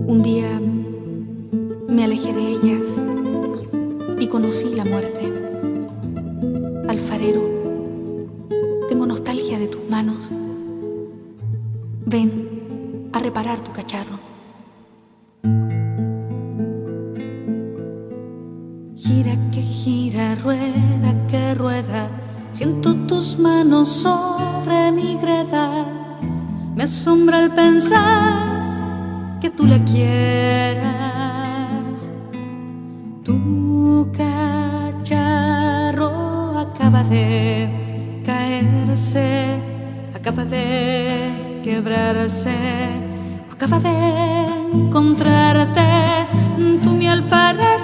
Un día me alejé de ellas y conocí la muerte. Alfarero, tengo nostalgia de tus manos. Ven a reparar tu cacharro. Gira que gira, rueda que rueda, siento tus manos asombra el pensar que tú la quieras. Tu cacharro acaba de caerse, acaba de quebrarse, acaba de encontrarte, tú mi alfarero,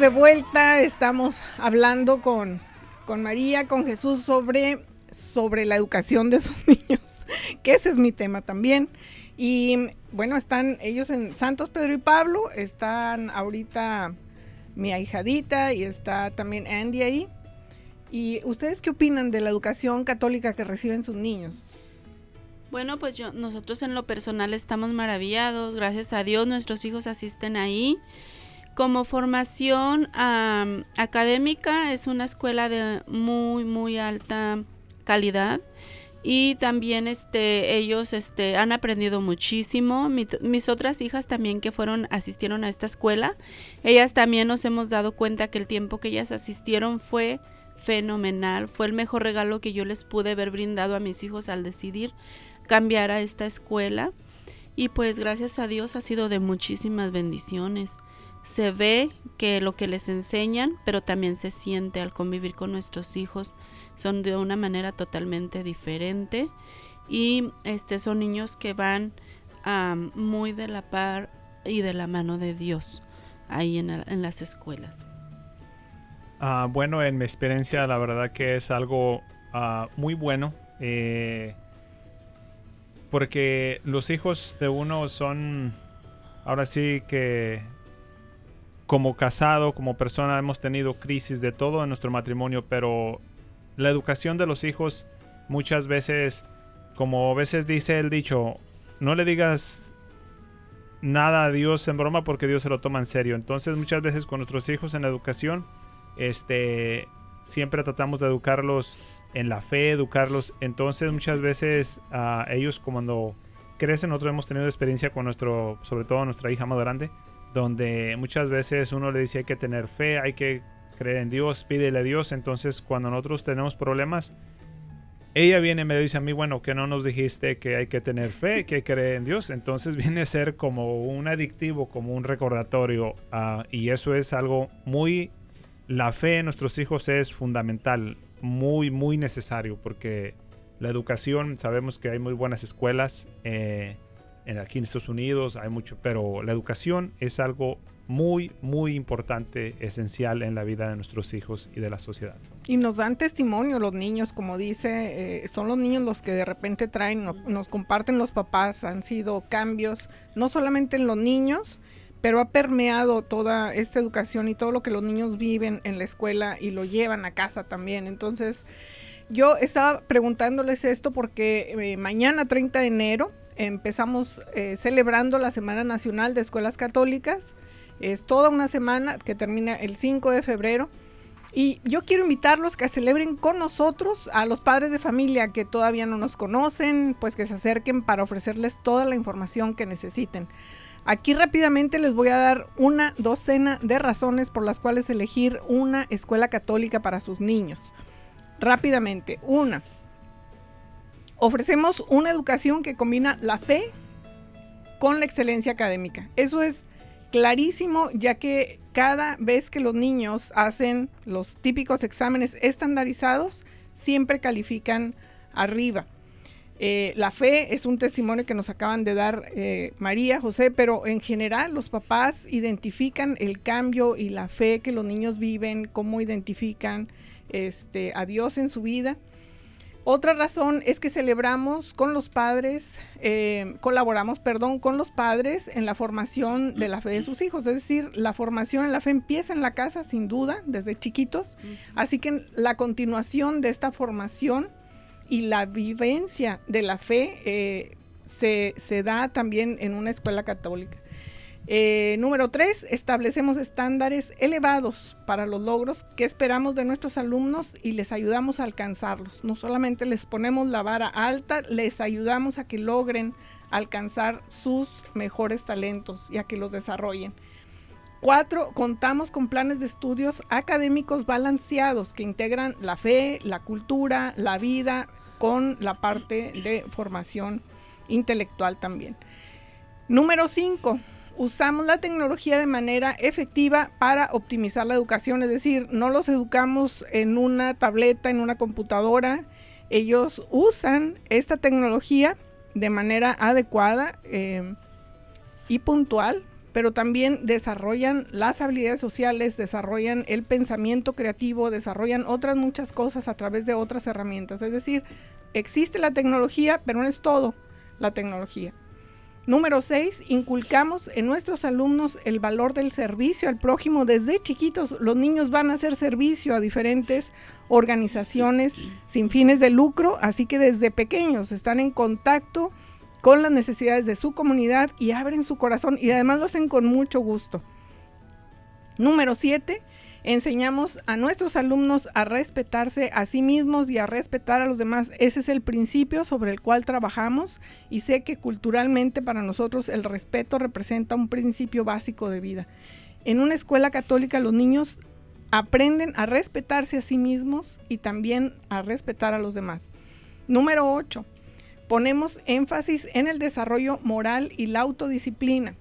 de vuelta, estamos hablando con, con María, con Jesús sobre, sobre la educación de sus [LAUGHS] niños, que ese es mi tema también. Y bueno, están ellos en Santos Pedro y Pablo, están ahorita mi ahijadita y está también Andy ahí. ¿Y ustedes qué opinan de la educación católica que reciben sus niños? Bueno, pues yo, nosotros en lo personal estamos maravillados, gracias a Dios nuestros hijos asisten ahí. Como formación académica es una escuela de muy muy alta calidad y también este ellos este han aprendido muchísimo. Mi- mis otras hijas también que fueron asistieron a esta escuela, ellas también nos hemos dado cuenta que el tiempo que ellas asistieron fue fenomenal, fue el mejor regalo que yo les pude haber brindado a mis hijos al decidir cambiar a esta escuela y pues gracias a Dios ha sido de muchísimas bendiciones. Se ve que lo que les enseñan, pero también se siente al convivir con nuestros hijos, son de una manera totalmente diferente y este son niños que van muy de la par y de la mano de Dios ahí en, en las escuelas. Ah, bueno, en mi experiencia, la verdad que es algo ah, muy bueno. eh, porque los hijos de uno son, ahora sí que como casado, como persona, hemos tenido crisis de todo en nuestro matrimonio, pero la educación de los hijos muchas veces, como a veces dice el dicho, no le digas nada a Dios en broma porque Dios se lo toma en serio. Entonces muchas veces con nuestros hijos en la educación, este, siempre tratamos de educarlos en la fe, educarlos. Entonces muchas veces a ellos cuando crecen, nosotros hemos tenido experiencia con nuestro, sobre todo nuestra hija más grande, donde muchas veces uno le dice hay que tener fe, hay que creer en Dios, pídele a Dios. Entonces cuando nosotros tenemos problemas, ella viene y me dice a mí, bueno, que no nos dijiste que hay que tener fe, que creer en Dios. Entonces [LAUGHS] viene a ser como un adictivo, como un recordatorio. ah, y eso es algo muy... La fe en nuestros hijos es fundamental, muy, muy necesario, porque la educación, sabemos que hay muy buenas escuelas eh, en aquí en Estados Unidos, hay mucho, pero la educación es algo muy, muy importante, esencial en la vida de nuestros hijos y de la sociedad. Y nos dan testimonio los niños, como dice, eh, son los niños los que de repente traen, no- nos comparten los papás, han sido cambios, no solamente en los niños, pero ha permeado toda esta educación y todo lo que los niños viven en la escuela y lo llevan a casa también. Entonces, yo estaba preguntándoles esto porque eh, mañana 30 de enero empezamos eh, celebrando la Semana Nacional de Escuelas Católicas. Es toda una semana que termina el 5 de febrero. Y yo quiero invitarlos que celebren con nosotros a los padres de familia que todavía no nos conocen, pues que se acerquen para ofrecerles toda la información que necesiten. Aquí rápidamente les voy a dar una docena de razones por las cuales elegir una escuela católica para sus niños. Rápidamente, una, ofrecemos una educación que combina la fe con la excelencia académica. Eso es clarísimo ya que cada vez que los niños hacen los típicos exámenes estandarizados, siempre califican arriba. Eh, la fe es un testimonio que nos acaban de dar eh, María, José, pero en general los papás identifican el cambio y la fe que los niños viven, cómo identifican este, a Dios en su vida. Otra razón es que celebramos con los padres, eh, colaboramos, perdón, con los padres en la formación de la fe de sus hijos. Es decir, la formación en la fe empieza en la casa, sin duda, desde chiquitos. Así que la continuación de esta formación y la vivencia de la fe eh, se, da también en una escuela católica. Eh, número tres, establecemos estándares elevados para los logros que esperamos de nuestros alumnos y les ayudamos a alcanzarlos. No solamente les ponemos la vara alta, les ayudamos a que logren alcanzar sus mejores talentos y a que los desarrollen. Cuatro, contamos con planes de estudios académicos balanceados que integran la fe, la cultura, la vida, con la parte de formación intelectual también. Número cinco, usamos la tecnología de manera efectiva para optimizar la educación, es decir, no los educamos en una tableta, en una computadora, ellos usan esta tecnología de manera adecuada eh, y puntual pero también desarrollan las habilidades sociales, desarrollan el pensamiento creativo, desarrollan otras muchas cosas a través de otras herramientas. Es decir, existe la tecnología, pero no es todo la tecnología. Número 6, inculcamos en nuestros alumnos el valor del servicio al prójimo. Desde chiquitos los niños van a hacer servicio a diferentes organizaciones sin fines de lucro, así que desde pequeños están en contacto con las necesidades de su comunidad y abren su corazón y además lo hacen con mucho gusto. Número 7. Enseñamos a nuestros alumnos a respetarse a sí mismos y a respetar a los demás. Ese es el principio sobre el cual trabajamos y sé que culturalmente para nosotros el respeto representa un principio básico de vida. En una escuela católica los niños aprenden a respetarse a sí mismos y también a respetar a los demás. Número 8 ponemos énfasis en el desarrollo moral y la autodisciplina.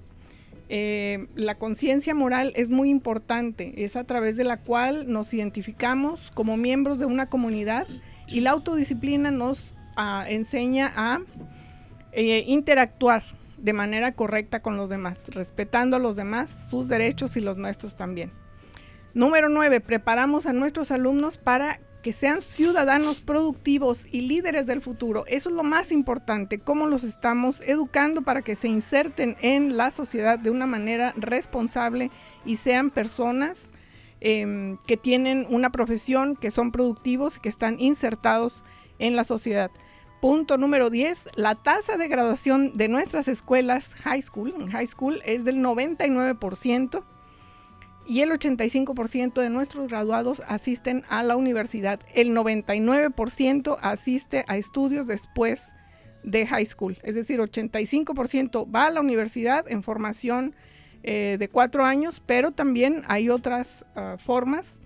Eh, la conciencia moral es muy importante, es a través de la cual nos identificamos como miembros de una comunidad y la autodisciplina nos ah, enseña a eh, interactuar de manera correcta con los demás, respetando a los demás, sus derechos y los nuestros también. Número 9. Preparamos a nuestros alumnos para que sean ciudadanos productivos y líderes del futuro. Eso es lo más importante, cómo los estamos educando para que se inserten en la sociedad de una manera responsable y sean personas em, que tienen una profesión, que son productivos y que están insertados en la sociedad. Punto número 10, la tasa de graduación de nuestras escuelas high school, high school es del 99% y el 85% de nuestros graduados asisten a la universidad. El 99% asiste a estudios después de high school. Es decir, 85% va a la universidad en formación eh, de cuatro años, pero también hay otras ah, formas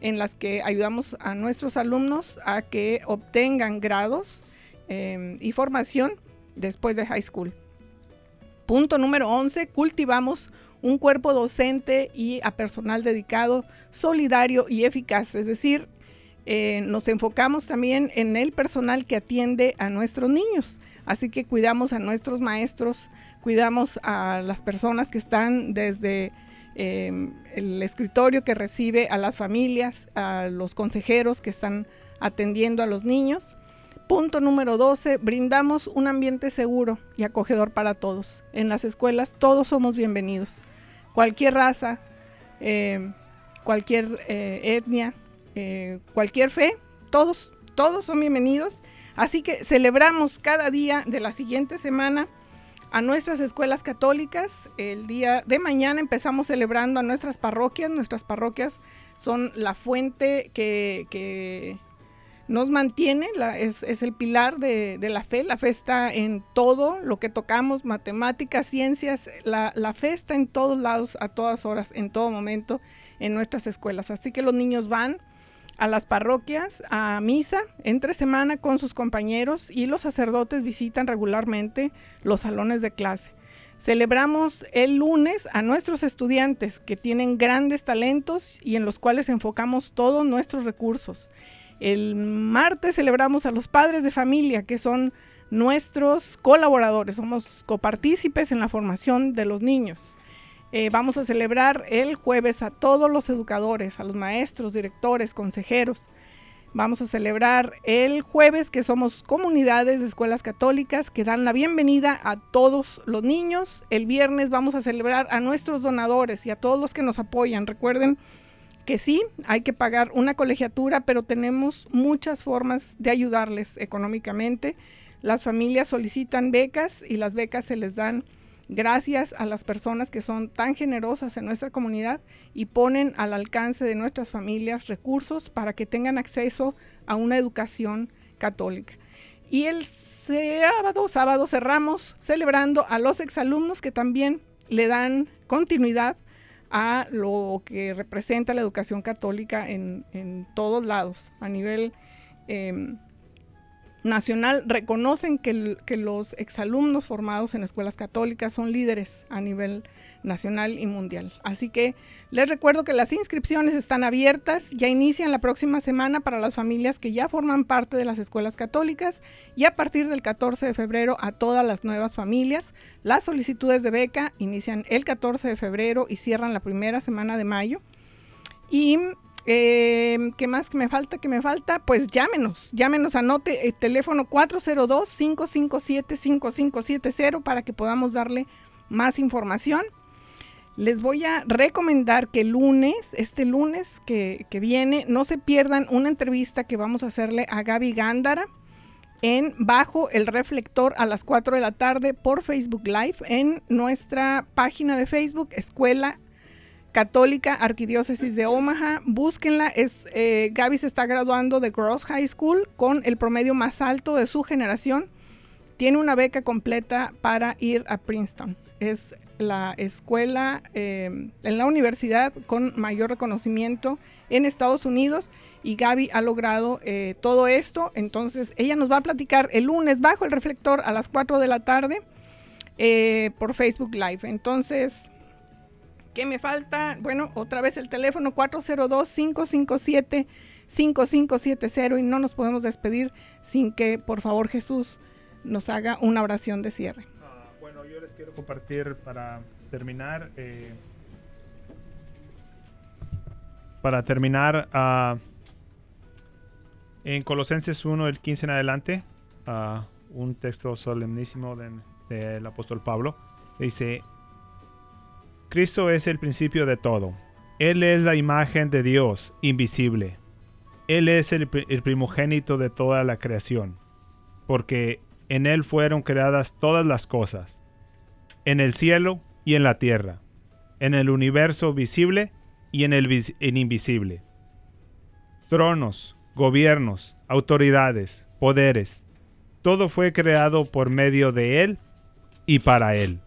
en las que ayudamos a nuestros alumnos a que obtengan grados em, y formación después de high school. Punto número 11, cultivamos un cuerpo docente y a personal dedicado, solidario y eficaz. Es decir, eh, nos enfocamos también en el personal que atiende a nuestros niños. Así que cuidamos a nuestros maestros, cuidamos a las personas que están desde em, el escritorio que recibe a las familias, a los consejeros que están atendiendo a los niños. Punto número 12, brindamos un ambiente seguro y acogedor para todos. En las escuelas todos somos bienvenidos cualquier raza, eh, cualquier eh, etnia, eh, cualquier fe, todos, todos son bienvenidos. Así que celebramos cada día de la siguiente semana a nuestras escuelas católicas. El día de mañana empezamos celebrando a nuestras parroquias. Nuestras parroquias son la fuente que, nos mantiene, es, el pilar de, de la fe. La fe está en todo lo que tocamos, matemáticas, ciencias. La, la fe está en todos lados, a todas horas, en todo momento, en nuestras escuelas. Así que los niños van a las parroquias a misa entre semana con sus compañeros y los sacerdotes visitan regularmente los salones de clase. Celebramos el lunes a nuestros estudiantes que tienen grandes talentos y en los cuales enfocamos todos nuestros recursos. El martes celebramos a los padres de familia que son nuestros colaboradores, somos copartícipes en la formación de los niños. Eh, vamos a celebrar el jueves a todos los educadores, a los maestros, directores, consejeros. Vamos a celebrar el jueves que somos comunidades de escuelas católicas que dan la bienvenida a todos los niños. El viernes vamos a celebrar a nuestros donadores y a todos los que nos apoyan. Recuerden que sí, hay que pagar una colegiatura, pero tenemos muchas formas de ayudarles económicamente. Las familias solicitan becas y las becas se les dan gracias a las personas que son tan generosas en nuestra comunidad y ponen al alcance de nuestras familias recursos para que tengan acceso a una educación católica. Y el sábado, sábado cerramos celebrando a los exalumnos que también le dan continuidad a lo que representa la educación católica en, en todos lados, a nivel em, nacional reconocen que, los exalumnos formados en escuelas católicas son líderes a nivel nacional y mundial. Así que les recuerdo que las inscripciones están abiertas, ya inician la próxima semana para las familias que ya forman parte de las escuelas católicas y a partir del 14 de febrero a todas las nuevas familias. Las solicitudes de beca inician el 14 de febrero y cierran la primera semana de mayo. Y eh, ¿qué más que me falta? que me falta? Pues llámenos, llámenos, anote el teléfono 402-557-5570 para que podamos darle más información. Les voy a recomendar que el lunes, este lunes que, que viene, no se pierdan una entrevista que vamos a hacerle a Gaby Gándara en Bajo el Reflector a las 4 de la tarde por Facebook Live en nuestra página de Facebook, Escuela Católica Arquidiócesis de Omaha. Búsquenla. Es, eh, Gaby se está graduando de Gross High School con el promedio más alto de su generación. Tiene una beca completa para ir a Princeton. Es la escuela, eh, en la universidad con mayor reconocimiento en Estados Unidos y Gaby ha logrado eh, todo esto. Entonces ella nos va a platicar el lunes bajo el reflector a las 4 de la tarde por Facebook Live. Entonces, ¿Qué me falta? Bueno, otra vez el teléfono 402-557-5570 y no nos podemos despedir sin que por favor Jesús nos haga una oración de cierre. Ah, bueno, yo les quiero compartir para terminar. eh, para terminar, ah, en Colosenses 1, el 15 en adelante, ah, un texto solemnísimo de- del apóstol Pablo, dice, Cristo es el principio de todo. Él es la imagen de Dios invisible. Él es el, pri- el primogénito de toda la creación, porque en Él fueron creadas todas las cosas, en el cielo y en la tierra, en el universo visible y en el invisible. Tronos, gobiernos, autoridades, poderes, todo fue creado por medio de Él y para Él.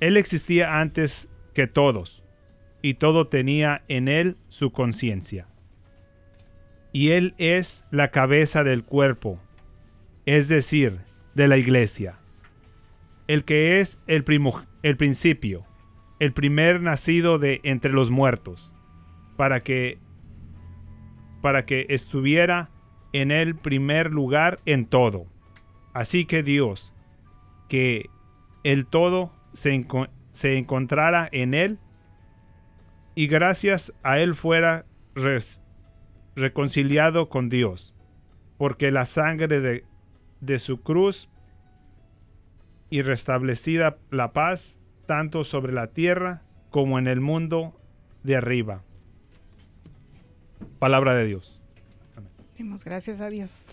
Él existía antes que todos, y todo tenía en Él su conciencia. Y Él es la cabeza del cuerpo, es decir, de la iglesia. El que es el, el principio, el primer nacido de entre los muertos, para que para que estuviera en el primer lugar en todo. Así que Dios, que el todo se, se encontrara en él y gracias a él fuera reconciliado con Dios, porque la sangre de, de su cruz y restablecida la paz tanto sobre la tierra como en el mundo de arriba. Palabra de Dios. Demos gracias a Dios.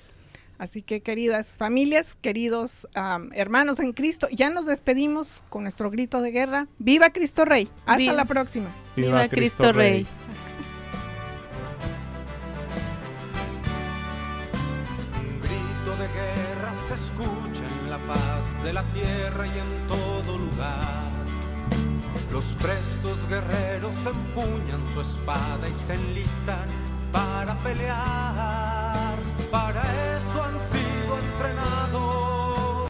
Así que queridas familias, queridos um, hermanos en Cristo, ya nos despedimos con nuestro grito de guerra. ¡Viva Cristo Rey! Hasta Viva. la próxima. ¡Viva, Viva Cristo, Cristo, Rey. Rey. de la tierra y en todo lugar. Los prestos guerreros empuñan su espada y se enlistan para pelear. Para eso han sido entrenados